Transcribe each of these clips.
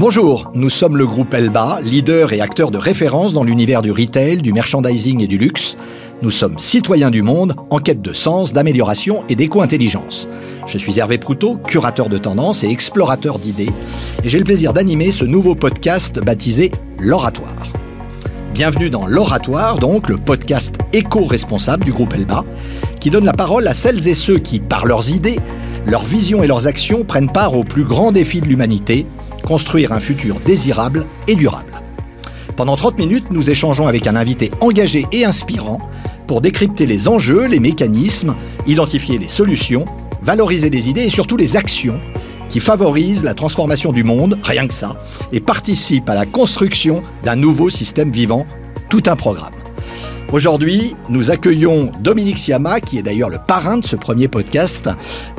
Bonjour, nous sommes le groupe Elba, leader et acteur de référence dans l'univers du retail, du merchandising et du luxe. Nous sommes citoyens du monde, en quête de sens, d'amélioration et d'éco-intelligence. Je suis Hervé Proutot, curateur de tendances et explorateur d'idées, et j'ai le plaisir d'animer ce nouveau podcast baptisé L'Oratoire. Bienvenue dans L'Oratoire, donc le podcast éco-responsable du groupe Elba, qui donne la parole à celles et ceux qui, par leurs idées, leurs visions et leurs actions, prennent part au plus grand défi de l'humanité, construire un futur désirable et durable. Pendant 30 minutes, nous échangeons avec un invité engagé et inspirant pour décrypter les enjeux, les mécanismes, identifier les solutions, valoriser les idées et surtout les actions qui favorisent la transformation du monde, rien que ça, et participent à la construction d'un nouveau système vivant, tout un programme. Aujourd'hui, nous accueillons Dominique Siama, qui est d'ailleurs le parrain de ce premier podcast,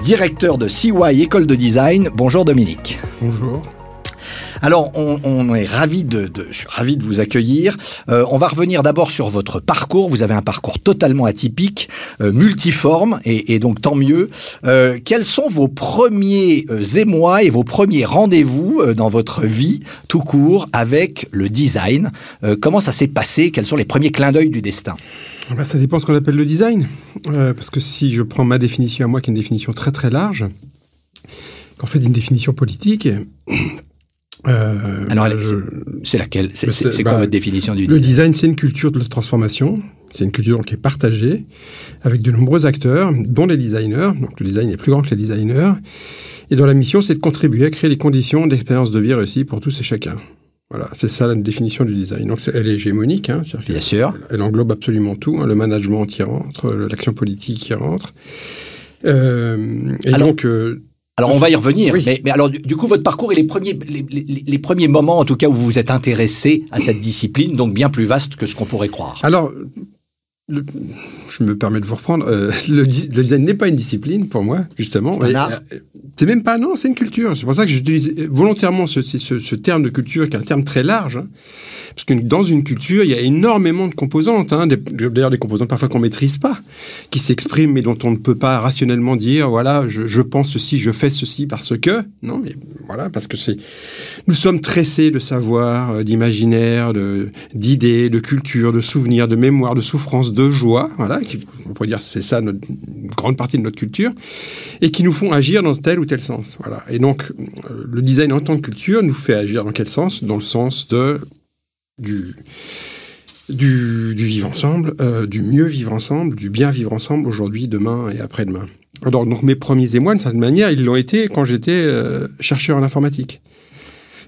directeur de CY École de Design. Bonjour Dominique. Bonjour. Alors, on, est ravi de, de, ravi de vous accueillir. Euh, on va revenir d'abord sur votre parcours. Vous avez un parcours totalement atypique, euh, multiforme, et, donc tant mieux. Euh, quels sont vos premiers émois et vos premiers rendez-vous dans votre vie, tout court, avec le design? Comment ça s'est passé? Quels sont les premiers clins d'œil du destin? Bah, Ça dépend de ce qu'on appelle le design. parce que si je prends ma définition à moi, qui est une définition très très large, qu'en fait une définition politique, euh, Alors, c'est laquelle? C'est quoi bah, votre définition du design Le design, c'est une culture de la transformation. C'est une culture qui est partagée avec de nombreux acteurs, dont les designers. Donc, le design est plus grand que les designers. Et dont la mission, c'est de contribuer à créer les conditions d'expérience de vie réussie pour tous et chacun. Voilà, c'est ça la définition du design. Donc, elle est hégémonique. Hein, Bien sûr. Elle, englobe absolument tout. Hein, le management qui rentre, l'action politique qui rentre. Euh, et donc, euh, alors on va y revenir, mais, alors du, coup votre parcours et les premiers, les, premiers moments en tout cas où vous vous êtes intéressé à cette discipline, donc bien plus vaste que ce qu'on pourrait croire. Alors, je me permets de vous reprendre, euh, le, design n'est pas une discipline pour moi, justement. C'est même pas, non, c'est une culture. C'est pour ça que j'utilise volontairement ce, ce, terme de culture qui est un terme très large. Hein. Parce que dans une culture, il y a énormément de composantes, hein, d'ailleurs des composantes parfois qu'on maîtrise pas, qui s'expriment mais dont on ne peut pas rationnellement dire, voilà, je, je, pense ceci, je fais ceci parce que, non, mais voilà, parce que c'est, nous sommes tressés de savoir, euh, d'imaginaire, d'idées, de, culture, de souvenirs, de mémoire, de souffrance, de joie, voilà, on pourrait dire c'est ça notre, une grande partie de notre culture, et qui nous font agir dans tel ou tel sens, voilà. Et donc, le design en tant que culture nous fait agir dans quel sens? Dans le sens de du, du, vivre ensemble, euh, du mieux vivre ensemble, du bien vivre ensemble aujourd'hui, demain et après-demain. Alors, donc mes premiers émois, d'une certaine manière, ils l'ont été quand j'étais euh, chercheur en informatique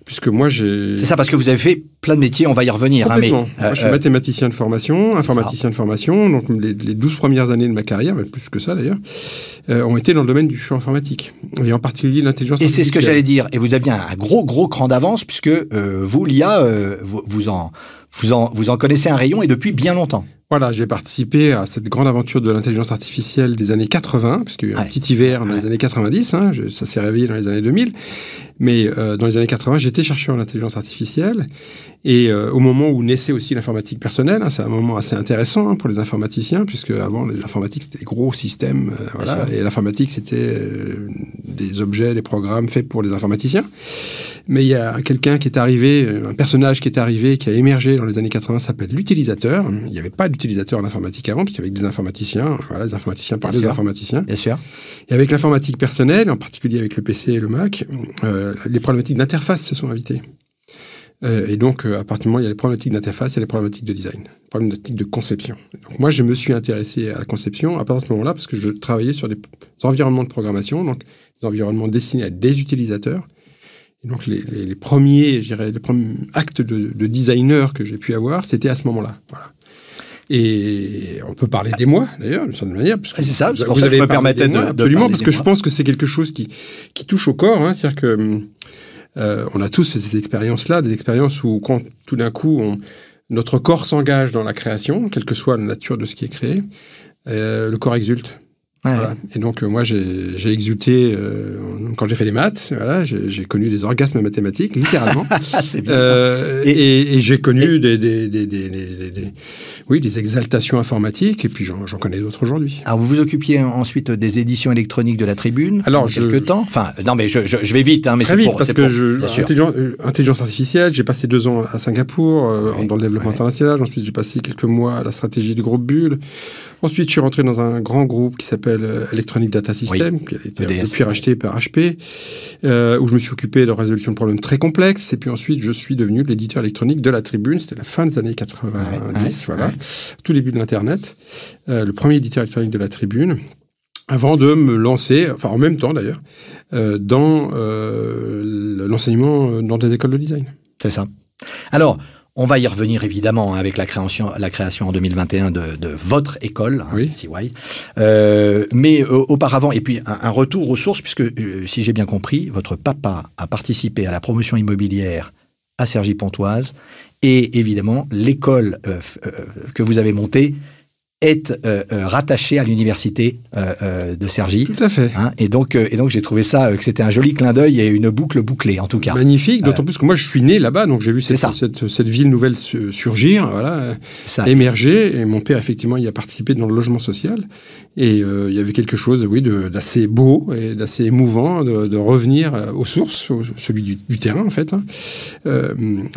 puisque moi j'ai. C'est ça, parce que vous avez fait plein de métiers, on va y revenir. Hein, mais, moi, je suis euh, mathématicien de formation, informaticien de formation, donc les, les 12 premières années de ma carrière, mais plus que ça d'ailleurs, euh, ont été dans le domaine du champ informatique, et en particulier l'intelligence artificielle. Et c'est ce que j'allais dire, et vous aviez un gros, gros cran d'avance, puisque euh, vous, l'IA, vous, vous, en, vous, en, vous en connaissez un rayon, et depuis bien longtemps. Voilà, j'ai participé à cette grande aventure de l'intelligence artificielle des années 80, puisqu'il y a eu un petit hiver dans les années 90, hein, ça s'est réveillé dans les années 2000. Mais euh, dans les années 80, j'étais chercheur en intelligence artificielle. Et euh, au moment où naissait aussi l'informatique personnelle, hein, c'est un moment assez intéressant hein, pour les informaticiens, puisque avant, les informatiques, c'était des gros systèmes. Euh, voilà, et l'informatique, c'était des objets, des programmes faits pour les informaticiens. Mais il y a quelqu'un qui est arrivé, un personnage qui est arrivé, qui a émergé dans les années 80, s'appelle l'utilisateur. Il n'y avait pas d'utilisateur en informatique avant, puisqu'il y avait des informaticiens. Voilà, les informaticiens parlaient des informaticiens. Bien sûr. Et avec l'informatique personnelle, en particulier avec le PC et le Mac, euh, les problématiques d'interface se sont invitées. Euh, et donc, euh, à partir du moment où il y a les problématiques d'interface, il y a les problématiques de design, les problématiques de conception. Donc, moi, je me suis intéressé à la conception à partir de ce moment-là parce que je travaillais sur des environnements de programmation, donc des environnements destinés à des utilisateurs. Et donc, les, les, premiers, je dirais, les premiers actes de, de designer que j'ai pu avoir, c'était à ce moment-là. Voilà. Et on peut parler des mois, d'ailleurs, d'une certaine manière. C'est ça, c'est pour ça que je me permettais de, Absolument, parce que je pense que c'est quelque chose qui, qui touche au corps. Hein, C'est-à-dire que euh, on a tous ces expériences-là, des expériences où quand tout d'un coup on, notre corps s'engage dans la création, quelle que soit la nature de ce qui est créé, euh, le corps exulte. Voilà. Et donc euh, moi j'ai exulté euh, quand j'ai fait les maths. Voilà, j'ai connu des orgasmes mathématiques littéralement. C'est bien euh, Et, et j'ai connu des, des, des, des, Oui, des exaltations informatiques, et puis j'en connais d'autres aujourd'hui. Alors, vous vous occupiez ensuite des éditions électroniques de la Tribune Alors, quelques temps Enfin, non, mais je, je, je vais vite, hein, mais c'est vite, parce que je, intelligence, euh, intelligence, artificielle, j'ai passé deux ans à Singapour, euh, dans le développement international, ensuite j'ai passé quelques mois à la stratégie du groupe Bull, ensuite je suis rentré dans un grand groupe qui s'appelle euh, Electronic Data System, qui a été depuis racheté par HP, euh, où je me suis occupé de résolution de problèmes très complexes, et puis ensuite je suis devenu l'éditeur électronique de la Tribune, c'était la fin des années 90, voilà, tout début de l'Internet, euh, le premier éditeur électronique de la Tribune, avant de me lancer, enfin en même temps d'ailleurs, euh, dans l'enseignement dans des écoles de design. C'est ça. Alors, on va y revenir évidemment hein, avec la création, la création en 2021 de, de votre école, hein, oui. CY. Euh, mais euh, auparavant, et puis un, un, retour aux sources, puisque euh, si j'ai bien compris, votre papa a participé à la promotion immobilière à Cergy-Pontoise et évidemment l'école euh, que vous avez montée est euh, euh, rattaché à l'université euh, de Cergy. Tout à fait. Hein, et donc, et donc j'ai trouvé ça que c'était un joli clin d'œil et une boucle bouclée en tout cas. Magnifique, d'autant plus que moi je suis né là-bas, donc j'ai vu cette, cette, cette, ville nouvelle surgir, voilà, ça. émerger. Et mon père effectivement y a participé dans le logement social. Et il y avait quelque chose, oui, d'assez beau et d'assez émouvant de, de, revenir aux sources, celui du, du terrain en fait, hein,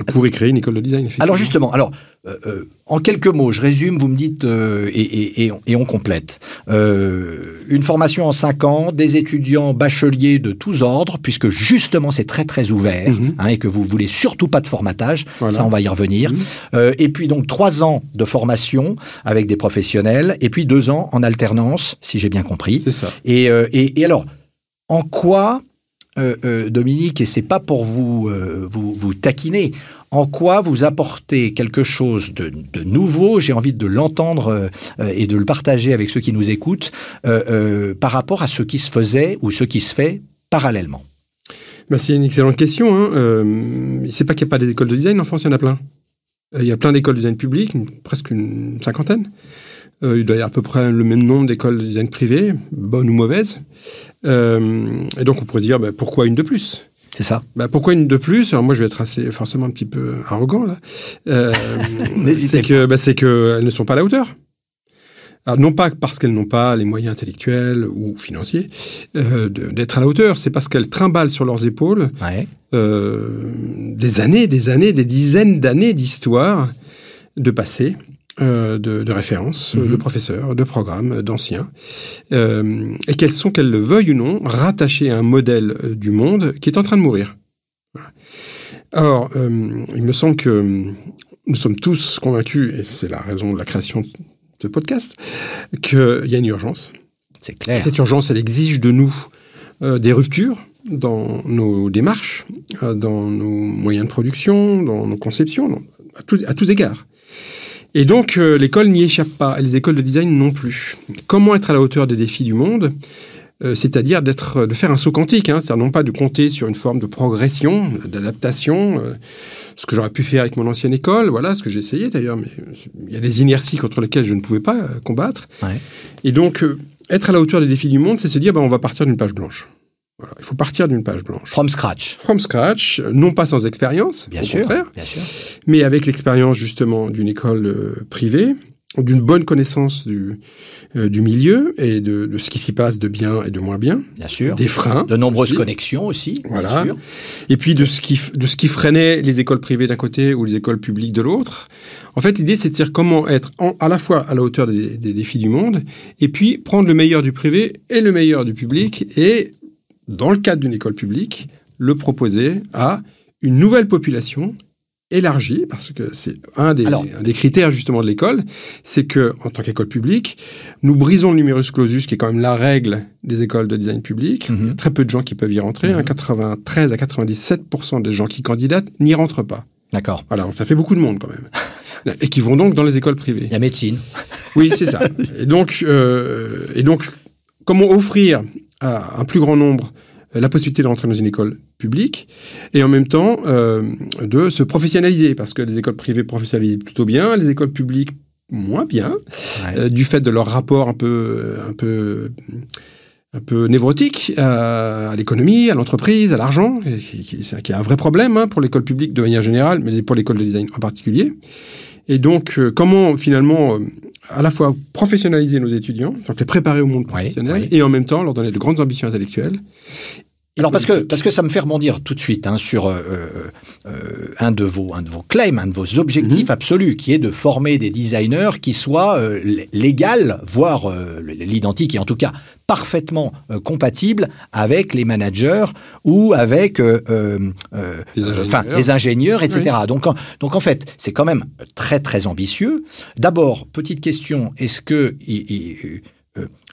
pour y créer une école de design. Alors justement, alors euh, en quelques mots, je résume, vous me dites euh, et, et, et, et, on complète. Euh, une formation en cinq ans, des étudiants bacheliers de tous ordres, puisque justement c'est très très ouvert Mhm. hein, et que vous voulez surtout pas de formatage. Voilà. Ça, on va y revenir. Mhm. Euh, et puis donc trois ans de formation avec des professionnels, et puis deux ans en alternance, si j'ai bien compris. C'est ça. Et, euh, alors, en quoi euh, euh, Dominique, et c'est pas pour vous, euh, vous, vous taquiner, en quoi vous apportez quelque chose de, nouveau, j'ai envie de l'entendre euh, et de le partager avec ceux qui nous écoutent, euh, euh, par rapport à ce qui se faisait ou ce qui se fait parallèlement? Bah, C'est une excellente question. Hein. Euh, c'est pas qu'il n'y a pas des écoles de design, en France, il y en a plein. Euh, il y a plein d'écoles de design publiques, presque une cinquantaine. Euh, il doit y avoir à peu près le même nombre d'écoles de design privées, bonnes ou mauvaises. Euh, et donc on pourrait se dire, bah, pourquoi une de plus? C'est ça. Bah, pourquoi une de plus? Alors moi, je vais être assez forcément un petit peu arrogant là. Euh, c'est que, bah, c'est que elles ne sont pas à la hauteur. Alors, non pas parce qu'elles n'ont pas les moyens intellectuels ou financiers euh, d'être à la hauteur, c'est parce qu'elles trimballent sur leurs épaules ouais. euh, des années, des années, des dizaines d'années d'histoire de passé, de, de références, mm -hmm. de professeurs, de programmes, d'anciens, euh, et qu'elles sont, qu'elles le veuillent ou non, rattachées à un modèle euh, du monde qui est en train de mourir. Voilà. Or, euh, il me semble que nous sommes tous convaincus, et c'est la raison de la création de ce podcast, qu'il y a une urgence. C'est clair. Cette urgence, elle exige de nous euh, des ruptures dans nos démarches, euh, dans nos moyens de production, dans nos conceptions, dans, à, tout, à tous égards. Et donc, euh, l'école n'y échappe pas, et les écoles de design non plus. Comment être à la hauteur des défis du monde euh, c'est-à-dire d'être, de faire un saut quantique, hein, c'est-à-dire non pas de compter sur une forme de progression, d'adaptation, euh, ce que j'aurais pu faire avec mon ancienne école, voilà, ce que j'ai essayé d'ailleurs, mais il y a des inerties contre lesquelles je ne pouvais pas euh, combattre. Ouais. Et donc, euh, être à la hauteur des défis du monde, c'est se dire, ben, on va partir d'une page blanche. Voilà, il faut partir d'une page blanche. From scratch. From scratch, non pas sans expérience, bien au sûr, contraire, bien sûr, mais avec l'expérience justement d'une école euh, privée, d'une bonne connaissance du, euh, du milieu et de, de ce qui s'y passe de bien et de moins bien. Bien sûr. Des freins. De nombreuses aussi. connexions aussi. Voilà. Et puis de ce, qui, de ce qui freinait les écoles privées d'un côté ou les écoles publiques de l'autre. En fait, l'idée, c'est de dire comment être en, à la fois à la hauteur des, des, défis du monde et puis prendre le meilleur du privé et le meilleur du public et, dans le cadre d'une école publique, le proposer à une nouvelle population élargie, parce que c'est un des, Alors, un des critères justement de l'école, c'est que en tant qu'école publique, nous brisons le numerus clausus, qui est quand même la règle des écoles de design public. Mhm. Mm -hmm. Il y a très peu de gens qui peuvent y rentrer. Mm -hmm. hein, 93 à 97% des gens qui candidatent n'y rentrent pas. D'accord. Voilà, ça fait beaucoup de monde quand même. et qui vont donc dans les écoles privées. La médecine. Oui, c'est ça. et donc, euh, et donc, comment offrir à un plus grand nombre la possibilité de rentrer dans une école publique et en même temps euh, de se professionnaliser parce que les écoles privées professionnalisent plutôt bien, les écoles publiques moins bien ouais. euh, du fait de leur rapport un peu un peu un peu névrotique à, à l'économie, à l'entreprise, à l'argent, qui, qui, qui, est un vrai problème hein, pour l'école publique de manière générale, mais pour l'école de design en particulier. Et donc, comment finalement à la fois professionnaliser nos étudiants, donc les préparer au monde professionnel, et en même temps leur donner de grandes ambitions intellectuelles. Alors parce que parce que ça me fait rebondir tout de suite hein, sur euh, euh, un de vos un de vos claims, un de vos objectifs mhm. absolus, qui est de former des designers qui soient euh, l'égal, voire l'identique, et en tout cas parfaitement compatibles avec les managers ou avec les ingénieurs. enfin les ingénieurs, etc. Donc donc en fait c'est quand même très très ambitieux. D'abord petite question, est-ce que euh,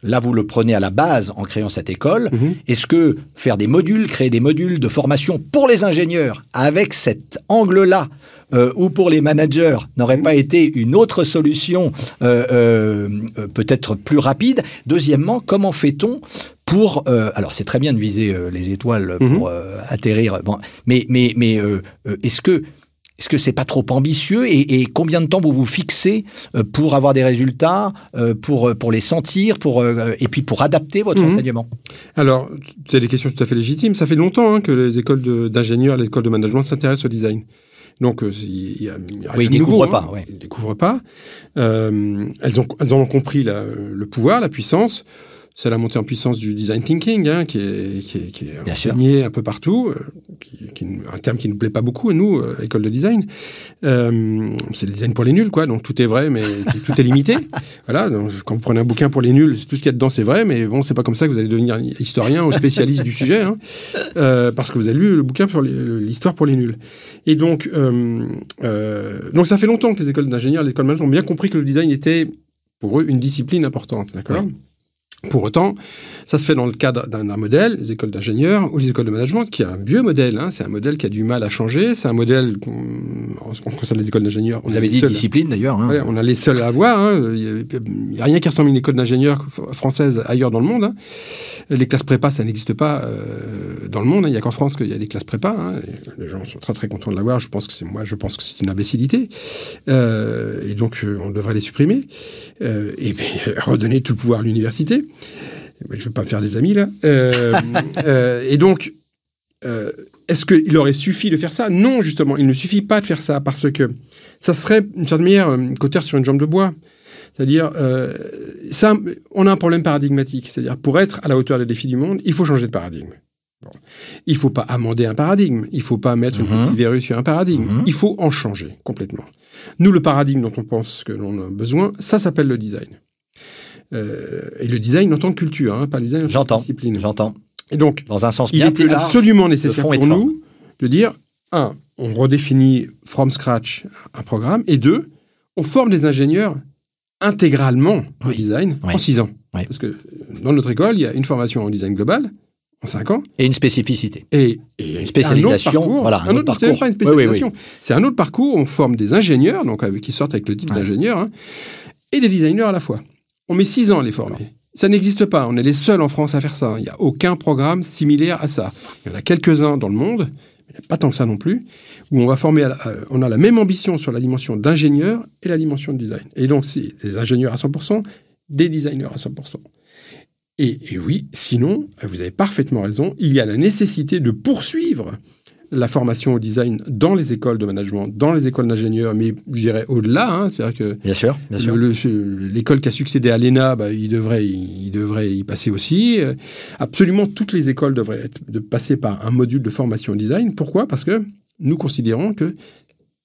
là vous le prenez à la base en créant cette école. Mhm. Est-ce que faire des modules, créer des modules de formation pour les ingénieurs avec cet angle-là euh, ou pour les managers n'aurait pas été une autre solution euh, peut-être plus rapide Deuxièmement, comment fait-on pour alors c'est très bien de viser les étoiles pour mhm. atterrir bon mais mais mais est-ce que est-ce que c'est pas trop ambitieux et, combien de temps vous vous fixez euh, pour avoir des résultats, euh, pour euh, pour les sentir, pour et puis pour adapter votre mhm. enseignement? Alors, c'est des questions tout à fait légitimes. Ça fait longtemps hein, que les écoles d'ingénieurs, les écoles de management s'intéressent au design. Donc, il y a, oui, ils ne découvrent pas. Hein. Ils découvrent pas. elles ont elles ont compris le pouvoir, la puissance c'est la montée en puissance du design thinking, hein, qui est, qui est, qui est enseigné un peu partout, euh, qui, qui, un terme qui ne nous plaît pas beaucoup, nous, euh, école de design. Euh, c'est le design pour les nuls, quoi. Donc tout est vrai, mais tout est limité. Voilà. Donc, quand vous prenez un bouquin pour les nuls, tout ce qu'il y a dedans, c'est vrai, mais bon, c'est pas comme ça que vous allez devenir historien ou spécialiste du sujet, hein, euh, parce que vous avez lu le bouquin sur l'histoire pour les nuls. Et donc, donc ça fait longtemps que les écoles d'ingénieurs, les écoles de management ont bien compris que le design était pour eux une discipline importante, d'accord? Pour autant, ça se fait dans le cadre d'un modèle, les écoles d'ingénieurs ou les écoles de management, qui est un vieux modèle. Hein. C'est un modèle qui a du mal à changer. C'est un modèle, en ce qui concerne les écoles d'ingénieurs... Vous avez dit discipline d'ailleurs. Hein. on a les seuls à avoir. Hein. Il n'y a, rien qui ressemble à une école d'ingénieurs française ailleurs dans le monde. Les classes prépa, ça n'existe pas euh, dans le monde. Il n'y a qu'en France qu'il y a des classes prépa. Les gens sont très très contents de l'avoir. Je pense que c'est moi, je pense que c'est une imbécilité. Euh, et donc, euh, on devrait les supprimer. et redonner tout le pouvoir à l'université. Je ne veux pas me faire des amis là. Euh, euh, et donc, euh, est-ce qu'il aurait suffi de faire ça? Non, justement, il ne suffit pas de faire ça parce que ça serait une certaine manière côté sur une jambe de bois. C'est-à-dire, ça, on a un problème paradigmatique. C'est-à-dire, pour être à la hauteur des défis du monde, il faut changer de paradigme. Il ne faut pas amender un paradigme. Il ne faut pas mettre une mhm. petite verrue sur un paradigme. Mhm. Il faut en changer complètement. Nous, le paradigme dont on pense que l'on a besoin, ça s'appelle le design. Euh, et le design en tant que culture, hein, pas le design en tant que discipline. J'entends. Et donc, dans un sens il était absolument nécessaire pour nous de dire un, on redéfinit from scratch un programme, et deux, on forme des ingénieurs intégralement au design en six ans. Parce que dans notre école, il y a une formation en design global en cinq ans. Et une spécificité. Et, une spécialisation. voilà, un, autre, parcours. C'est un autre parcours. On forme des ingénieurs, donc avec, qui sortent avec le titre d'ingénieur, hein, et des designers à la fois. On met six ans à les former. Ça n'existe pas. On est les seuls en France à faire ça. Il n'y a aucun programme similaire à ça. Il y en a quelques-uns dans le monde, mais pas tant que ça non plus, où on va former, on a la même ambition sur la dimension d'ingénieur et la dimension de design. Et donc, c'est des ingénieurs à 100%, des designers à 100%. Et, et oui, sinon, vous avez parfaitement raison, il y a la nécessité de poursuivre la formation au design dans les écoles de management, dans les écoles d'ingénieurs, mais je dirais au-delà. Hein, C'est-à-dire que bien sûr, bien sûr. l'école qui a succédé à l'ENA, bah, il, devrait, il devrait y passer aussi. Absolument toutes les écoles devraient être, de passer par un module de formation au design. Pourquoi? Parce que nous considérons que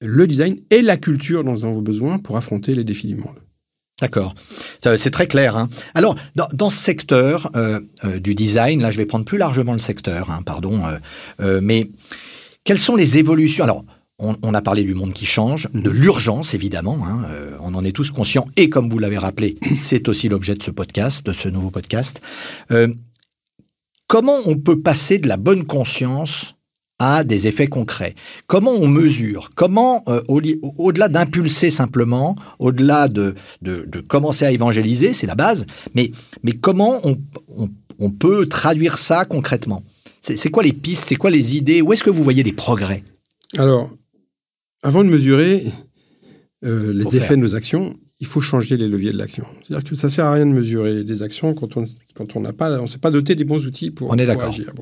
le design est la culture dont nous avons besoin pour affronter les défis du monde. D'accord, c'est très clair. Hein. Alors, dans, ce secteur euh, euh, du design, là, je vais prendre plus largement le secteur, hein, pardon, euh, mais quelles sont les évolutions? Alors, on, a parlé du monde qui change, de l'urgence évidemment, hein, euh, on en est tous conscients, et comme vous l'avez rappelé, c'est aussi l'objet de ce podcast, de ce nouveau podcast. Euh, comment on peut passer de la bonne conscience à des effets concrets? Comment on mesure? Comment, euh, au-delà d'impulser simplement, au-delà de, de, commencer à évangéliser, c'est la base, mais, mais comment on peut traduire ça concrètement? C'est quoi les pistes C'est quoi les idées? Où est-ce que vous voyez des progrès? Alors, avant de mesurer euh, les effets de nos actions, il faut changer les leviers de l'action. C'est-à-dire que ça sert à rien de mesurer des actions quand on quand on n'a pas on s'est pas doté des bons outils pour, on est agir.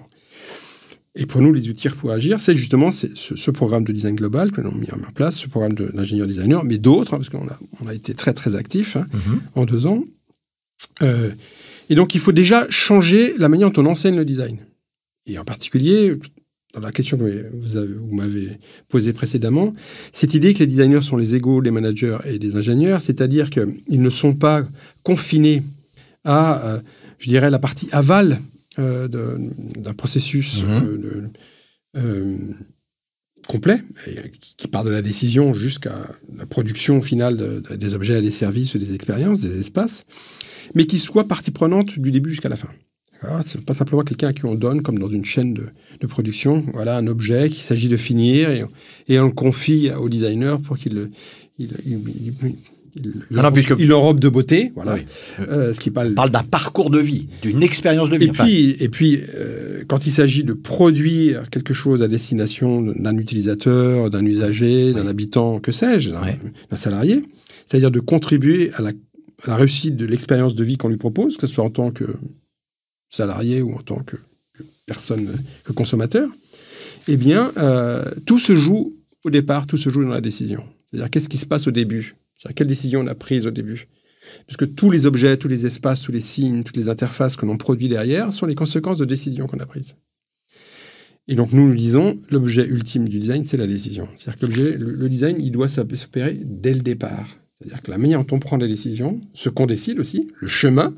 Et pour nous, les outils pour agir, c'est justement ce, ce, programme de design global que l'on a mis en place, ce programme d'ingénieur designer, mais d'autres, hein, parce qu'on a, on a été très très actifs hein, mhm. en deux ans. Euh, et donc, il faut déjà changer la manière dont on enseigne le design. Et en particulier, dans la question que vous, m'avez posée précédemment, cette idée que les designers sont les égaux des managers et des ingénieurs, c'est-à-dire qu'ils ne sont pas confinés à, euh, je dirais, la partie aval euh, d'un processus mhm. euh, complet, qui part de la décision jusqu'à la production finale des objets, des services, des expériences, des espaces, mais qui soit partie prenante du début jusqu'à la fin. C'est pas simplement quelqu'un à qui on donne, comme dans une chaîne de, production, voilà un objet qu'il s'agit de finir et, on le confie au designer pour qu'il le, il, il, ah de beauté, voilà. Euh, ce qui parle, parle d'un parcours de vie, d'une expérience de vie. Et puis, et puis euh, quand il s'agit de produire quelque chose à destination d'un utilisateur, d'un usager, d'un habitant, que sais-je, d'un salarié, c'est-à-dire de contribuer à la, à la réussite de l'expérience de vie qu'on lui propose, que ce soit en tant que salarié ou en tant que, personne, que consommateur, eh bien, euh, tout se joue au départ, tout se joue dans la décision. C'est-à-dire, qu'est-ce qui se passe au début? Quelle décision on a prise au début? Puisque tous les objets, tous les espaces, tous les signes, toutes les interfaces que l'on produit derrière sont les conséquences de décisions qu'on a prises. Et donc, nous nous disons, l'objet ultime du design, c'est la décision. C'est-à-dire que le, le, design, il doit s'opérer dès le départ. C'est-à-dire que la manière dont on prend des décisions, ce qu'on décide aussi, le chemin,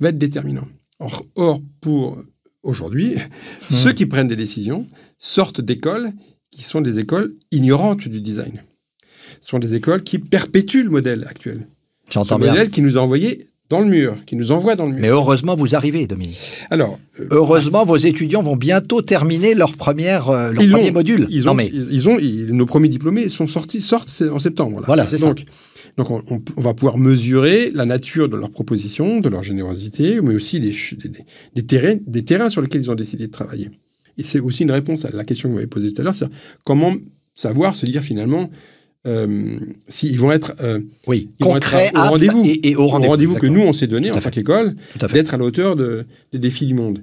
va être déterminant. Or, or pour aujourd'hui, mmh. ceux qui prennent des décisions sortent d'écoles qui sont des écoles ignorantes du design sont des écoles qui perpétuent le modèle actuel. J'entends bien. modèle qui nous a envoyés dans le mur, qui nous envoie dans le mur. Mais heureusement, vous arrivez, Dominique. Alors, euh, heureusement, vos étudiants vont bientôt terminer leur première, euh, leur premier module. Ils ont, mais... ils, ont, nos premiers diplômés sont sortis, sortent en septembre. Voilà, c'est ça. Donc, on, on, va pouvoir mesurer la nature de leur proposition, de leur générosité, mais aussi des, des, des, terrains, des terrains sur lesquels ils ont décidé de travailler. Et c'est aussi une réponse à la question que vous m'avez posée tout à l'heure, c'est comment savoir se dire finalement, euh, s'ils vont être, euh, oui, concret, au rendez-vous, et, au rendez-vous que nous on s'est donné en tant qu'école, d'être à la hauteur de, des défis du monde.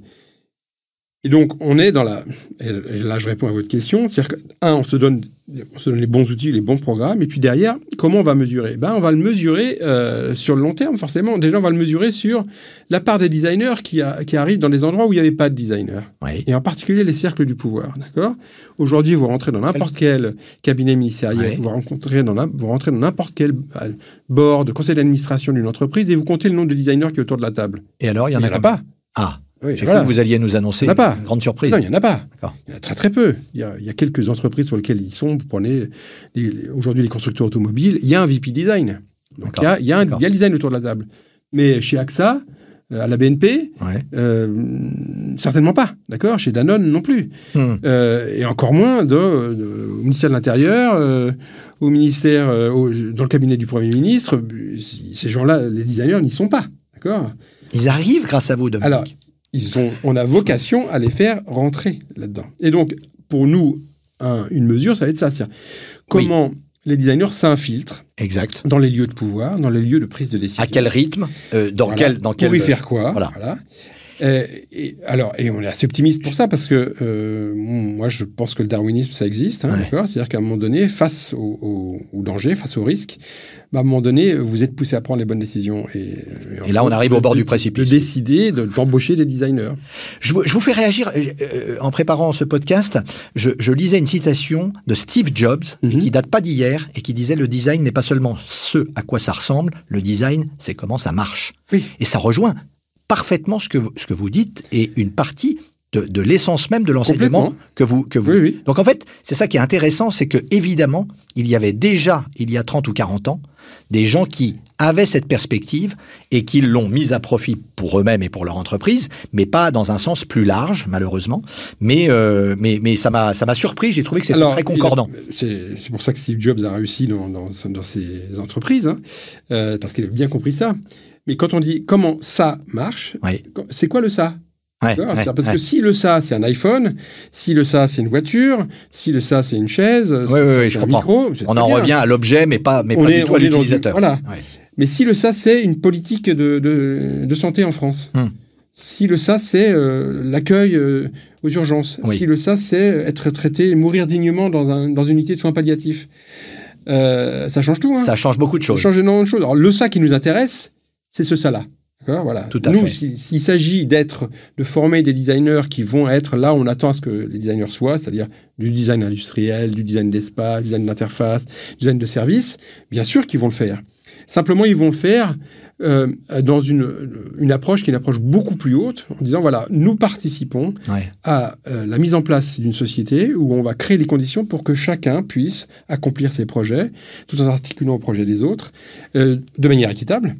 Et donc on est dans la, et là je réponds à votre question, c'est-à-dire que un, on se donne on se donne les bons outils, les bons programmes, et puis derrière, comment on va mesurer? Ben, on va le mesurer euh, sur le long terme, forcément. Déjà, on va le mesurer sur la part des designers qui, qui arrivent dans des endroits où il n'y avait pas de designers. Et en particulier les cercles du pouvoir, d'accord? Aujourd'hui, vous rentrez dans n'importe quel cabinet ministériel, vous, rencontrez dans vous rentrez dans n'importe quel euh, board, conseil d'administration d'une entreprise, et vous comptez le nombre de designers qui est autour de la table. Et alors, il y en a, a pas. Ah oui, J'ai cru que vous alliez nous annoncer une pas. grande surprise. Non, il n'y en a pas. Il y en a très très peu. Il y a, il y a quelques entreprises sur lesquelles ils sont. Vous prenez aujourd'hui les constructeurs automobiles, il y a un VP design. Donc il y, a, il, y a un, il y a le design autour de la table. Mais chez AXA, euh, à la BNP, ouais. euh, certainement pas. D'accord? Chez Danone non plus. Hmm. Euh, et encore moins de, de, au ministère de l'Intérieur, euh, au ministère, au, dans le cabinet du Premier ministre. Ces gens-là, les designers n'y sont pas. D'accord? Ils arrivent grâce à vous, Dominique. Alors, ils ont, on a vocation à les faire rentrer là-dedans. Et donc, pour nous, un, une mesure, ça va être ça. Comment les designers s'infiltrent exact. dans les lieux de pouvoir, dans les lieux de prise de décision. À quel rythme euh, Dans quel dans Pour y faire quoi Voilà. voilà. Euh, et, alors, et on est assez optimiste pour ça parce que euh, moi, je pense que le darwinisme, ça existe. Hein, ouais. C'est-à-dire qu'à un moment donné, face au, au, au danger, face au risque, bah, à un moment donné, vous êtes poussé à prendre les bonnes décisions. Et, et, là, on arrive au bord du précipice. De décider d'embaucher des designers. Je, je, vous fais réagir. Euh, en préparant ce podcast, je, je, lisais une citation de Steve Jobs mm -hmm. qui date pas d'hier et qui disait le design n'est pas seulement ce à quoi ça ressemble, le design, c'est comment ça marche. Oui. Et ça rejoint parfaitement ce que vous, ce que vous dites et une partie de, de l'essence même de l'enseignement que vous que vous. Oui, oui. Donc en fait, c'est ça qui est intéressant, c'est que évidemment, il y avait déjà il y a 30 ou 40 ans des gens qui avaient cette perspective et qui l'ont mise à profit pour eux-mêmes et pour leur entreprise, mais pas dans un sens plus large, malheureusement. Mais, euh, mais, mais ça m'a surpris. J'ai trouvé que c'était très concordant. C'est pour ça que Steve Jobs a réussi dans, dans, dans ses entreprises, hein, euh, parce qu'il a bien compris ça. Mais quand on dit comment ça marche, oui. c'est quoi le ça? Ouais, ouais, parce ouais. que si le ça c'est un iPhone, si le ça c'est une voiture, si le ça c'est une chaise, oui, oui, je comprends. Micro, on en bien. revient à l'objet, mais pas, mais on pas est, du tout à l'utilisateur. Voilà. Mais si le ça c'est une politique de, de, de, santé en France, hum. Si le ça, c'est euh, l'accueil euh, aux urgences. Si le ça, c'est être traité, mourir dignement dans, un, dans une unité de soins palliatifs. Euh, ça change tout. Hein. Ça change beaucoup de choses. Ça change énormément de choses. Alors, le ça qui nous intéresse, c'est ce ça-là. Voilà. Tout à Nous, s'il s'agit d'être, de former des designers qui vont être là, on attend à ce que les designers soient, c'est-à-dire du design industriel, du design d'espace, design d'interface, design de service, bien sûr qu'ils vont le faire. Simplement, ils vont le faire euh, dans une, une approche qui est une approche beaucoup plus haute, en disant voilà, nous participons à euh, la mise en place d'une société où on va créer des conditions pour que chacun puisse accomplir ses projets, tout en articulant au projet des autres, euh, de manière équitable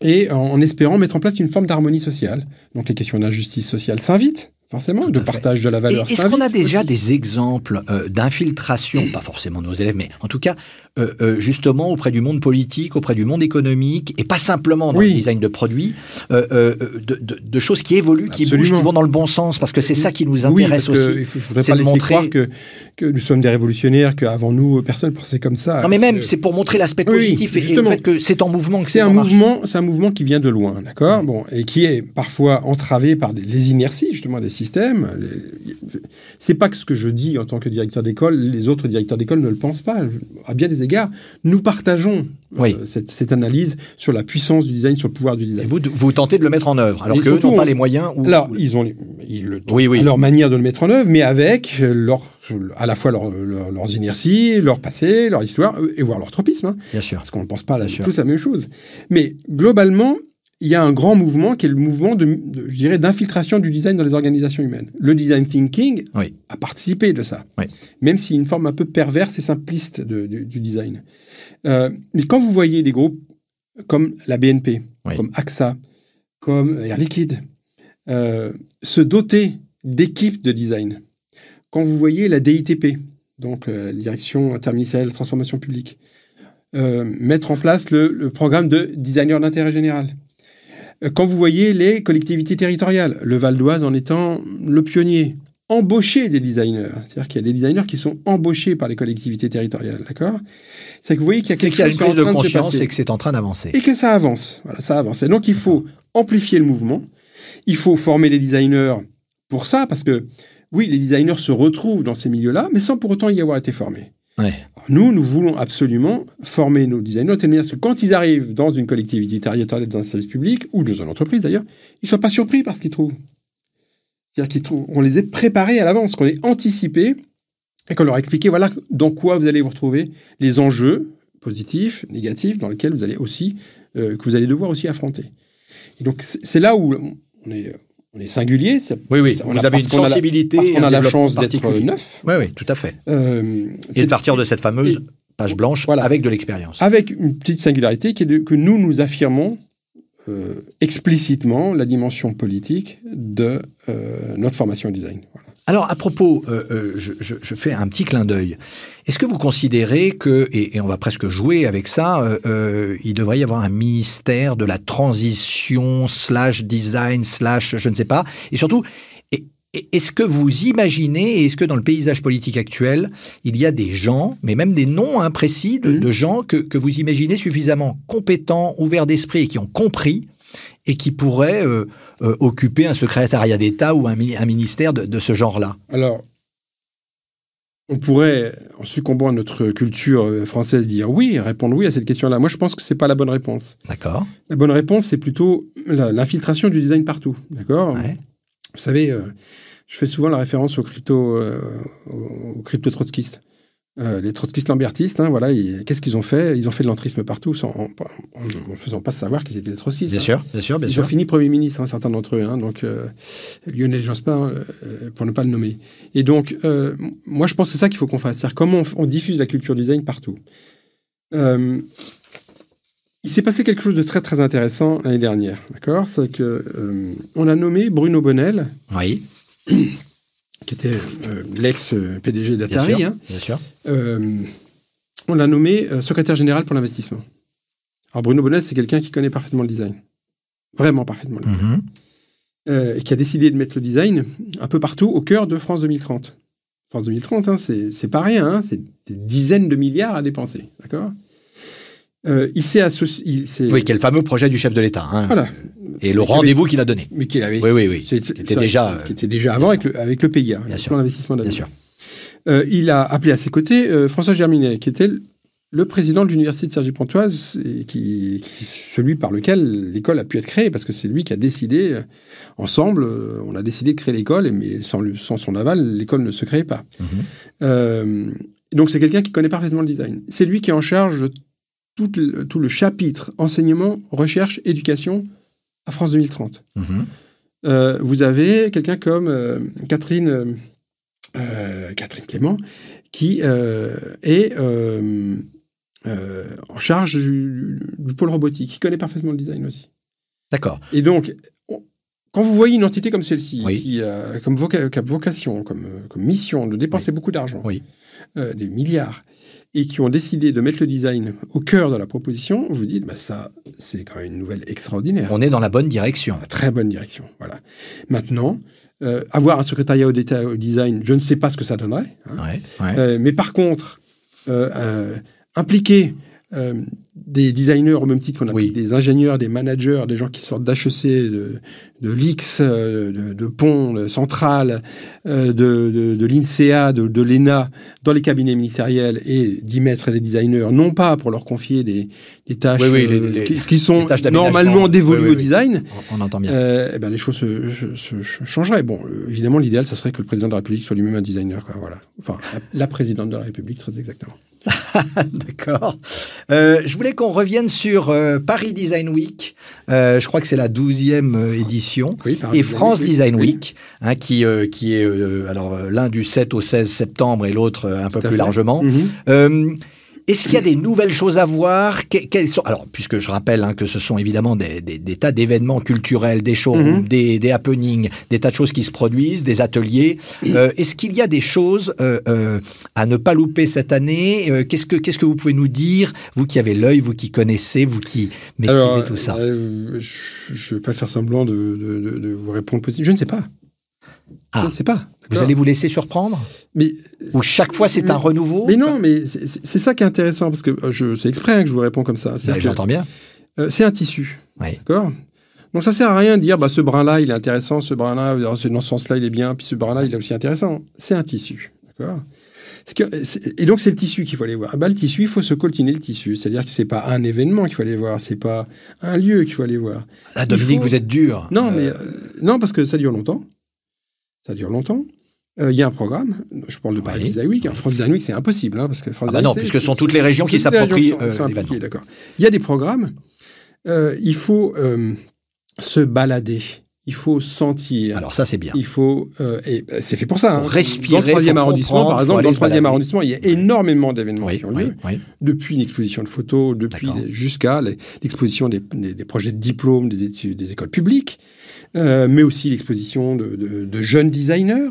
et en espérant mettre en place une forme d'harmonie sociale. Donc les questions d'injustice sociale s'invitent forcément, de partage de la valeur. Est-ce qu'on a déjà des exemples euh, d'infiltration, pas forcément nos élèves, mais en tout cas, euh, euh, justement auprès du monde politique, auprès du monde économique, et pas simplement dans le design de produits, de, choses qui évoluent, qui bougent, qui vont dans le bon sens, parce que c'est ça qui nous intéresse aussi. Que, je voudrais pas laisser montrer... croire que, que nous sommes des révolutionnaires, qu'avant nous, personne pensait comme ça. Non, mais même, c'est pour montrer l'aspect positif et, le fait que c'est en mouvement que c'est un mouvement, c'est un mouvement qui vient de loin, d'accord, bon, et qui est parfois entravé par les inerties, justement, des système. C'est pas que ce que je dis en tant que directeur d'école, les autres directeurs d'école ne le pensent pas. À bien des égards, nous partageons euh, cette, analyse sur la puissance du design, sur le pouvoir du design. vous, vous tentez de le mettre en œuvre, alors qu'eux n'ont pas les moyens. Ou, alors, ils ont ils le, oui, oui. leur manière de le mettre en œuvre, mais avec leur, à la fois leur, leurs inerties, leur passé, leur histoire, et voire leur tropisme. Hein. bien sûr. Parce qu'on ne pense pas à tous la même chose. Mais globalement, il y a un grand mouvement qui est le mouvement de, je dirais, d'infiltration du design dans les organisations humaines. Le design thinking a participé de ça, même si une forme un peu perverse et simpliste du design. Euh, mais quand vous voyez des groupes comme la BNP, comme AXA, comme Air Liquide, euh, se doter d'équipes de design, quand vous voyez la DITP, donc euh, Direction interministérielle de transformation publique, mettre en place le, le programme de designer d'intérêt général, quand vous voyez les collectivités territoriales, le Val d'Oise en étant le pionnier, embaucher des designers. C'est-à-dire qu'il y a des designers qui sont embauchés par les collectivités territoriales, d'accord? C'est que vous voyez qu'il y a quelque chose qui est en train de conscience et que c'est en train d'avancer. Et que ça avance. Voilà, ça avance. Et donc il faut amplifier le mouvement. Il faut former les designers pour ça, parce que oui, les designers se retrouvent dans ces milieux-là, mais sans pour autant y avoir été formés. Nous, nous voulons absolument former nos designers de telle que quand ils arrivent dans une collectivité territoriale, dans un service public, ou dans une entreprise d'ailleurs, ils ne soient pas surpris par ce qu'ils trouvent. C'est-à-dire qu'on les ait préparés à l'avance, qu'on ait anticipé et qu'on leur a expliqué voilà dans quoi vous allez vous retrouver, les enjeux positifs, négatifs, dans lesquels vous allez aussi, euh, que vous allez devoir aussi affronter. Et donc c'est là où on est, on est singulier. Oui, oui, vous avez une sensibilité. On a, la chance d'être neuf. Oui, oui, tout à fait. Euh, et de partir de cette fameuse page blanche avec de l'expérience. Avec une petite singularité qui est que nous, nous affirmons euh, explicitement la dimension politique de euh, notre formation design. Alors, à propos, euh, euh, je, fais un petit clin d'œil. Est-ce que vous considérez que, et, on va presque jouer avec ça, euh, il devrait y avoir un ministère de la transition slash design slash je ne sais pas, et surtout, est-ce que vous imaginez, est-ce que dans le paysage politique actuel, il y a des gens, mais même des noms imprécis de, mmh. gens que, que, vous imaginez suffisamment compétents, ouverts d'esprit et qui ont compris et qui pourraient euh, occuper un secrétariat d'État ou un, ministère de, ce genre-là Alors, on pourrait, en succombant à notre culture euh, française, dire oui, répondre oui à cette question-là. Moi, je pense que ce n'est pas la bonne réponse. D'accord. La bonne réponse, c'est plutôt l'infiltration du design partout. D'accord? Vous savez, euh, je fais souvent la référence aux crypto, aux crypto trotskistes. Euh, les trotskistes lambertistes, hein, voilà, qu'est-ce qu'ils ont fait? Ils ont fait de l'entrisme partout, en, ne faisant pas savoir qu'ils étaient des trotskistes. Bien hein. sûr, bien sûr, bien Ils sûr. ont fini Premier ministre, hein, certains d'entre eux, donc euh, Lionel Jospin, euh, pour ne pas le nommer. Et donc, moi, je pense que c'est ça qu'il faut qu'on fasse, c'est-à-dire comment on, diffuse la culture design partout. il s'est passé quelque chose de très très intéressant l'année dernière, d'accord? C'est que on a nommé Bruno Bonnel. Oui qui était euh, l'ex-PDG d'Atari. Bien, sûr. Hein. Euh, on l'a nommé euh, secrétaire général pour l'investissement. Alors Bruno Bonnel, c'est quelqu'un qui connaît parfaitement le design. Vraiment parfaitement le design. Mhm. et qui a décidé de mettre le design un peu partout au cœur de France 2030. France 2030, hein, c'est pas rien, hein, c'est des dizaines de milliards à dépenser. D'accord? Il s'est associé. Oui, qui est le fameux projet du chef de l'État. Hein. Voilà. Et le rendez-vous qu'il a donné. Mais qu'il avait. Oui, oui, oui. Qui était, déjà, qui était déjà avant avec le, avec le PIA, bien sûr. l'investissement Bien sûr. il a appelé à ses côtés François Germinet, qui était le président de l'université de Cergy-Pontoise, qui, qui, celui par lequel l'école a pu être créée, parce que c'est lui qui a décidé, euh, ensemble, euh, on a décidé de créer l'école, mais sans, sans, son aval, l'école ne se créait pas. Mhm. Euh, donc c'est quelqu'un qui connaît parfaitement le design. C'est lui qui est en charge de tout le, tout le chapitre enseignement, recherche, éducation à France 2030. Mhm. Euh, vous avez quelqu'un comme euh, Catherine, euh, Catherine Clément, qui est en charge du, du, pôle robotique, qui connaît parfaitement le design aussi. D'accord. Et donc, on, quand vous voyez une entité comme celle-ci, Oui. qui a comme, voca comme vocation, comme, comme, mission de dépenser Oui. beaucoup d'argent, Oui. des milliards, et qui ont décidé de mettre le design au cœur de la proposition, vous dites, bah ça, c'est quand même une nouvelle extraordinaire. On est dans la bonne direction. La très bonne direction. Voilà. Maintenant, euh, avoir un secrétariat d'État au design, je ne sais pas ce que ça donnerait. hein. Ouais, ouais. Euh, mais par contre, euh, impliquer euh, des designers au même titre qu'on a Oui. des ingénieurs, des managers, des gens qui sortent d'HEC, de, de l'IX, euh, de, de Pont, de Centrale, euh, de, de, de l'INSEA, de, de l'ENA, dans les cabinets ministériels et d'y mettre des designers, non pas pour leur confier des, des tâches Oui, oui, les- les- qui, qui sont normalement dévolues au design, On, on entend bien. euh, eh ben, les choses se, se- se- changeraient. Bon, évidemment, l'idéal, ça serait que le président de la République soit lui-même un designer. Quoi, voilà. Enfin, la, la présidente de la République, très exactement. D'accord. Euh, je voulais qu'on revienne sur euh, Paris Design Week. Euh, je crois que c'est la 12e euh, édition. Oui, et Design France Week, Design oui. Week, hein, qui, qui est alors l'un du 7 au 16 septembre et l'autre un peu Tout plus fait. largement. Euh, est-ce qu'il y a des nouvelles choses à voir? Que- quelles sont... Alors, puisque je rappelle hein, que ce sont évidemment des, des- des tas d'événements culturels, des showrooms, Mhm. des, des happenings, des tas de choses qui se produisent, des ateliers. Euh, Est-ce qu'il y a des choses euh, euh, à ne pas louper cette année? Qu'est-ce que vous pouvez nous dire, vous qui avez l'œil, vous qui connaissez, vous qui maîtrisez Alors, tout ça? je ne vais pas faire semblant de, de- de- de vous répondre positif. Je ne sais pas. Ah. Je ne sais pas. Vous allez vous laisser surprendre Mais, Ou chaque fois c'est un renouveau mais non, mais c'est ça qui est intéressant parce que euh, je, c'est exprès hein, que je vous réponds comme ça. Que, J'entends bien. euh, c'est un tissu. Oui. D'accord? Donc ça sert à rien de dire bah, ce brin-là, il est intéressant, ce brin-là, euh, c'est dans ce sens-là, il est bien, puis ce brin-là, il est aussi intéressant. C'est un tissu. D'accord? Que- c'est- Et donc c'est le tissu qu'il faut aller voir. Ah bah, le tissu, il faut se coltiner le tissu. C'est-à-dire que c'est pas un événement qu'il faut aller voir, c'est pas un lieu qu'il faut aller voir. Ah, Dominique, faut- vous êtes dur. Non, Euh, mais euh, non, parce que ça dure longtemps. Ça dure longtemps. Euh, Il y a un programme. Je parle de Paris. Design. En France Design Week, c'est impossible, hein, parce que France Ah bah non, puisque ce sont toutes les régions qui s'approprient, euh. D'accord. Il y a des programmes. Euh, il faut se balader. Il faut sentir. Alors ça c'est bien. il faut. et c'est fait pour ça. Hein. respirer, Dans le troisième arrondissement, par exemple, dans le troisième arrondissement, il y a énormément d'événements Oui, qui ont lieu oui. depuis une exposition de photos, depuis jusqu'à l'exposition des, des- des projets de diplôme des, études, des écoles publiques, euh, mais aussi l'exposition de, de- de jeunes designers,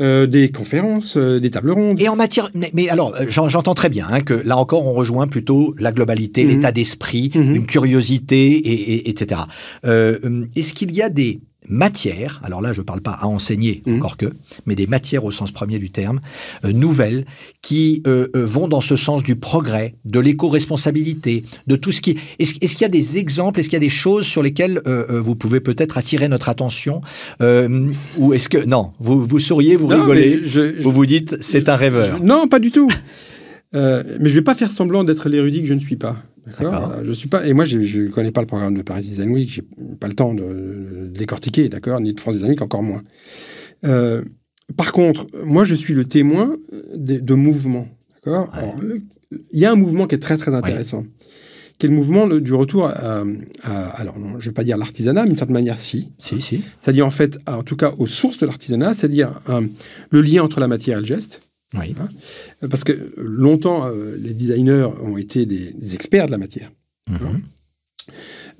euh, des conférences, euh, des tables rondes. Et en matière, mais, mais alors, euh, j'en- j'entends très bien hein, que là encore, on rejoint plutôt la globalité, Mhm. l'état d'esprit, Mhm. une curiosité, et, et- etc. Euh, hum, Est-ce qu'il y a des matières, alors là je ne parle pas à enseigner Mhm. encore que, mais des matières au sens premier du terme, euh, nouvelles, qui euh, euh, vont dans ce sens du progrès, de l'éco-responsabilité, de tout ce qui... Est-ce qu'il y a des exemples, est-ce qu'il y a des choses sur lesquelles euh, vous pouvez peut-être attirer notre attention Ou est-ce que... Non, vous, vous souriez, vous Non, rigolez, mais je- je- vous vous dites, c'est un rêveur. Je- non, pas du tout. Mais je vais pas faire semblant d'être l'érudit que je ne suis pas. D'accord Je suis pas. Et moi, je ne connais pas le programme de Paris Design Week. J'ai pas le temps de, de décortiquer, d'accord, ni de France Design Week encore moins. Euh, par contre, moi, je suis le témoin de, de mouvements. D'accord Ouais. Il y a un mouvement qui est très très intéressant, qui est le mouvement le- du retour à, à- alors non, je vais pas dire l'artisanat, mais d'une certaine manière, si. Si, si. C'est-à-dire en fait, en tout cas aux sources de l'artisanat, c'est-à-dire le lien entre la matière et le geste. Oui. Parce que longtemps, euh, les designers ont été des, des experts de la matière, Mhm.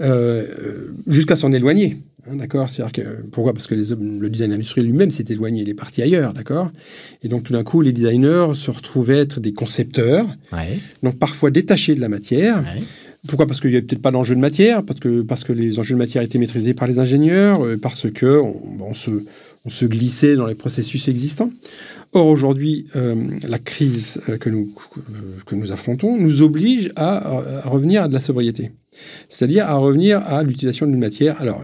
euh, jusqu'à s'en éloigner. hein, d'accord C'est-à-dire que pourquoi? Parce que les le design industriel lui-même s'est éloigné, il est parti ailleurs, d'accord Et donc tout d'un coup, les designers se retrouvaient être des concepteurs, Ouais. donc parfois détachés de la matière. Ouais. Pourquoi? Parce qu'il n'y avait peut-être pas d'enjeu de matière, parce que, parce que les enjeux de matière étaient maîtrisés par les ingénieurs, euh, parce que on, on se, on se glissait dans les processus existants. Or, aujourd'hui, la crise que, nous, que nous affrontons nous oblige à, revenir à de la sobriété. C'est-à-dire à revenir à l'utilisation d'une matière. Alors,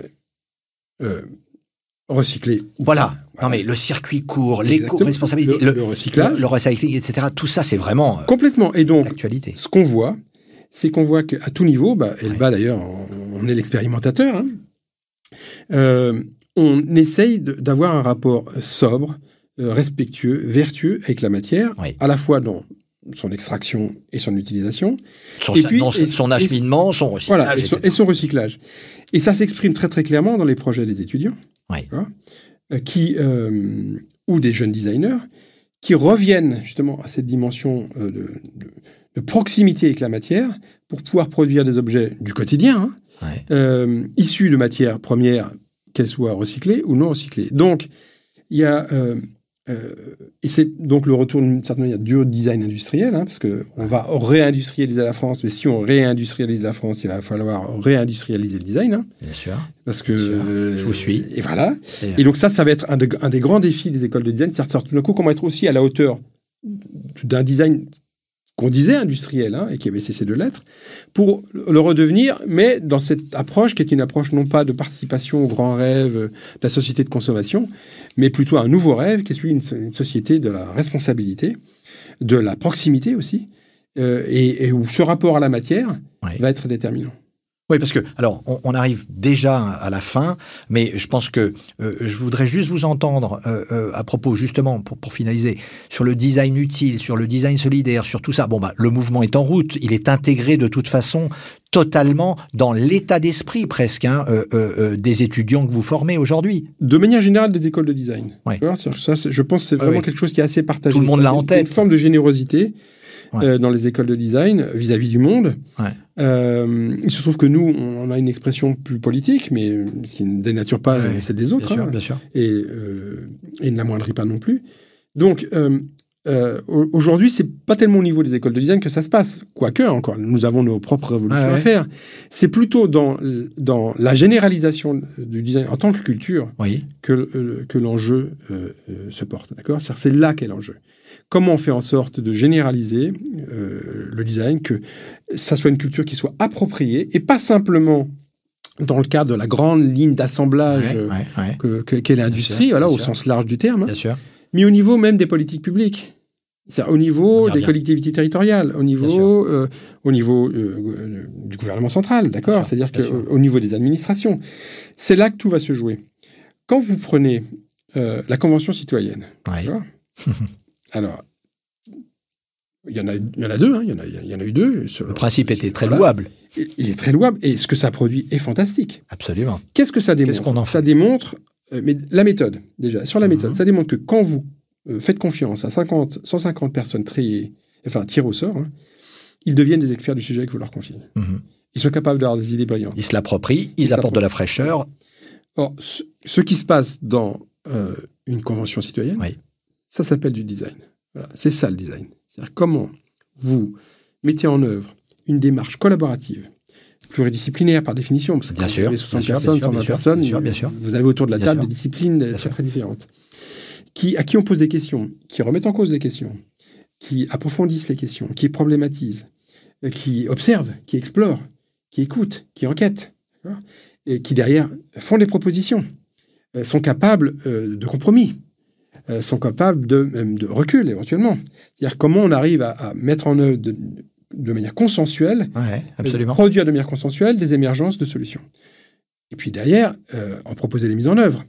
recycler. Voilà. Non mais le circuit court, l'éco-responsabilité, le, recyclage, le, recycling, etc. Tout ça, c'est vraiment complètement. Et donc, ce qu'on voit, c'est qu'on voit qu'à tout niveau, bah, Elba d'ailleurs, on, est l'expérimentateur, hein, euh, on essaye d'avoir un rapport sobre, euh, respectueux, vertueux avec la matière, à la fois dans son extraction et son utilisation. Son, et puis, son acheminement, son recyclage. Voilà, et son, recyclage. Et ça s'exprime très très clairement dans les projets des étudiants, euh, qui, ou des jeunes designers, qui reviennent justement à cette dimension de, de proximité avec la matière pour pouvoir produire des objets du quotidien, hein, euh, issus de matières premières, qu'elles soient recyclées ou non recyclées. Donc, il y a euh, et c'est donc le retour d'une certaine manière du design industriel, hein, parce qu'on va réindustrialiser la France, mais si on réindustrialise la France, il va falloir réindustrialiser le design. Hein. Bien sûr. Parce que. je vous suis. Et voilà. Et, donc, ça, ça va être un, un, des grands défis des écoles de design, c'est-à-dire tout d'un coup, comment être aussi à la hauteur d'un design qu'on disait industriel hein, et qui avait cessé de l'être, pour le redevenir, mais dans cette approche qui est une approche non pas de participation au grand rêve de la société de consommation, mais plutôt un nouveau rêve qui est celui d'une société de la responsabilité, de la proximité aussi, euh, et, où ce rapport à la matière va être déterminant. Oui, parce que, alors, on, arrive déjà à la fin, mais je pense que euh, je voudrais juste vous entendre euh, euh, à propos, justement, pour, pour, finaliser, sur le design utile, sur le design solidaire, sur tout ça. Bon, bah, le mouvement est en route, il est intégré de toute façon totalement dans l'état d'esprit presque hein, des étudiants que vous formez aujourd'hui. De manière générale, des écoles de design. Ça, je pense que c'est vraiment quelque chose qui est assez partagé. Tout le monde l'a en tête. Une forme de générosité. Dans les écoles de design vis-à-vis du monde. Euh, il se trouve que nous, on a une expression plus politique, mais qui ne dénature pas celle des autres. Bien sûr, hein. bien sûr. Et, euh, et ne l'amoindrit pas non plus. Donc, euh, aujourd'hui, c'est pas tellement au niveau des écoles de design que ça se passe, quoique encore, nous avons nos propres révolutions à faire. C'est plutôt dans, dans la généralisation du design en tant que culture que, que l'enjeu se porte. D'accord? C'est là qu'est l'enjeu. Comment on fait en sorte de généraliser euh, le design, que ça soit une culture qui soit appropriée et pas simplement dans le cadre de la grande ligne d'assemblage qu'est l'industrie, voilà, au sens large du terme, mais au niveau même des politiques publiques. C'est au niveau des collectivités territoriales, au niveau, euh, au niveau euh, du gouvernement central, d'accord C'est-à-dire qu'au niveau des administrations. C'est là que tout va se jouer. Quand vous prenez la Convention citoyenne, Alors, il y en a, il y en a deux, hein, il, y en a, il y en a eu deux. le principe était très louable. Il est très louable et ce que ça produit est fantastique. Absolument. Qu'est-ce que ça démontre qu'on en Ça démontre, euh, mais la méthode, déjà, sur la méthode, mhm. ça démontre que quand vous euh, faites confiance à 50, 150 personnes triées, enfin tirées au sort, hein, ils deviennent des experts du sujet que vous leur confiez. Mhm. Ils sont capables d'avoir des idées brillantes. Ils se l'approprient, ils, apportent de la fraîcheur. Or, ce, qui se passe dans euh, une convention citoyenne, oui. Ça s'appelle du design. C'est ça le design. C'est-à-dire comment vous mettez en œuvre une démarche collaborative, pluridisciplinaire par définition, parce que bien sûr, 60 personnes, 120 personnes, bien sûr, vous avez autour de la table des disciplines très, très différentes, qui, à qui on pose des questions, qui remettent en cause des questions, qui approfondissent les questions, qui problématisent, euh, qui observent, qui explorent, qui écoutent, qui enquêtent, et qui derrière font des propositions, euh, sont capables euh, de compromis, euh, sont capables de, même de recul éventuellement. C'est-à-dire comment on arrive à, mettre en œuvre de, manière consensuelle, absolument. produire de manière consensuelle des émergences de solutions. Et puis derrière, euh, en proposer les mises en œuvre.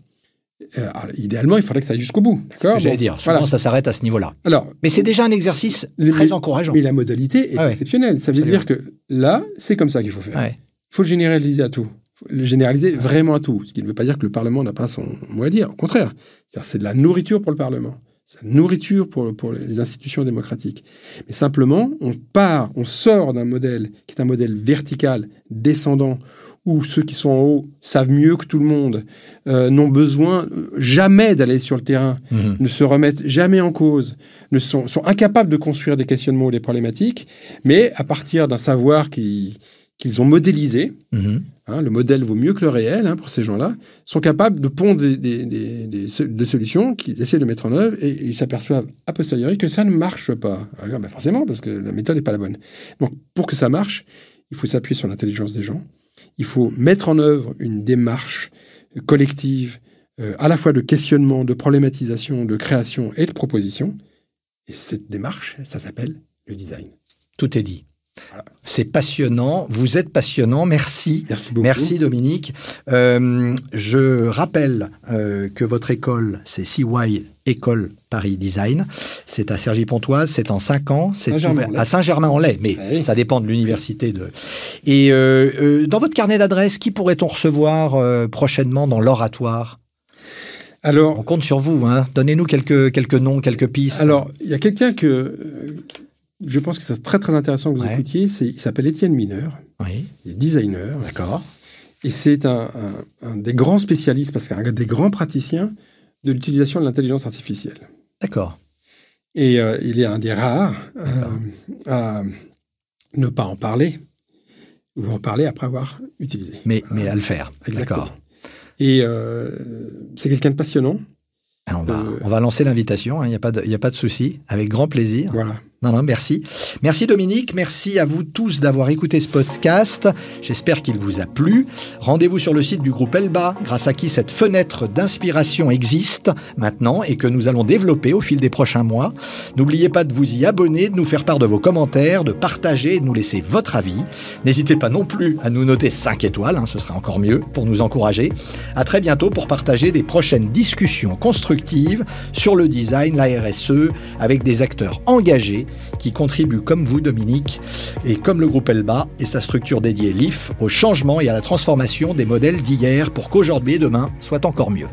Euh, idéalement, il faudrait que ça aille jusqu'au bout. Ce j'allais dire. Souvent, ça s'arrête à ce niveau-là. Alors, mais c'est déjà un exercice très encourageant. Mais la modalité est ah exceptionnelle. Ça veut dire que là, c'est comme ça qu'il faut faire. Il faut le généraliser à tout le généraliser vraiment à tout. Ce qui ne veut pas dire que le Parlement n'a pas son mot à dire. Au contraire, c'est de la nourriture pour le Parlement. C'est la nourriture pour, pour les institutions démocratiques. Mais simplement, on part, on sort d'un modèle qui est un modèle vertical, descendant, où ceux qui sont en haut savent mieux que tout le monde, euh, n'ont besoin jamais d'aller sur le terrain, mhm. ne se remettent jamais en cause, ne sont, sont incapables de construire des questionnements ou des problématiques, mais à partir d'un savoir qui, qu'ils ont modélisé. Mhm. Hein, le modèle vaut mieux que le réel hein, pour ces gens-là. Sont capables de pondre des, des, solutions qu'ils essaient de mettre en œuvre et ils s'aperçoivent a posteriori que ça ne marche pas. Ah, ben forcément, parce que la méthode n'est pas la bonne. Donc, pour que ça marche, il faut s'appuyer sur l'intelligence des gens. Il faut mettre en œuvre une démarche collective, euh, à la fois de questionnement, de problématisation, de création et de proposition. Et cette démarche, ça s'appelle le design. Tout est dit. C'est passionnant, vous êtes passionnant, merci. Merci beaucoup. Merci Dominique. Euh, je rappelle euh, que votre école, c'est CY École Paris Design. C'est à Cergy-Pontoise, c'est en 5 ans, c'est à Saint-Germain-en-Laye, mais ah ça dépend de l'université. De... Et dans votre carnet d'adresses, qui pourrait-on recevoir prochainement dans l'oratoire? Alors, on compte sur vous. Hein. Donnez-nous quelques, quelques noms, quelques pistes. Alors, il y a quelqu'un que euh, je pense que c'est très très intéressant que vous écoutiez. il s'appelle Étienne Mineur. Oui. Il est designer. D'accord. Et c'est un, des grands spécialistes, parce qu'un des grands praticiens de l'utilisation de l'intelligence artificielle. D'accord. Et euh, il est un des rares euh, à ne pas en parler, ou en parler après avoir utilisé. Mais, mais à le faire. D'accord. Et euh, c'est quelqu'un de passionnant. On va, euh, on va lancer l'invitation, il hein, n'y a pas de, a pas de souci, avec grand plaisir. Voilà. Non, non, merci. Merci Dominique, merci à vous tous d'avoir écouté ce podcast. J'espère qu'il vous a plu. Rendez-vous sur le site du groupe Elba, grâce à qui cette fenêtre d'inspiration existe maintenant et que nous allons développer au fil des prochains mois. N'oubliez pas de vous y abonner, de nous faire part de vos commentaires, de partager et de nous laisser votre avis. N'hésitez pas non plus à nous noter 5 étoiles, hein, ce sera encore mieux pour nous encourager. À très bientôt pour partager des prochaines discussions constructives sur le design, la RSE, avec des acteurs engagés qui contribue comme vous, Dominique, et comme le groupe Elba et sa structure dédiée LIF, au changement et à la transformation des modèles d'hier pour qu'aujourd'hui et demain soient encore mieux.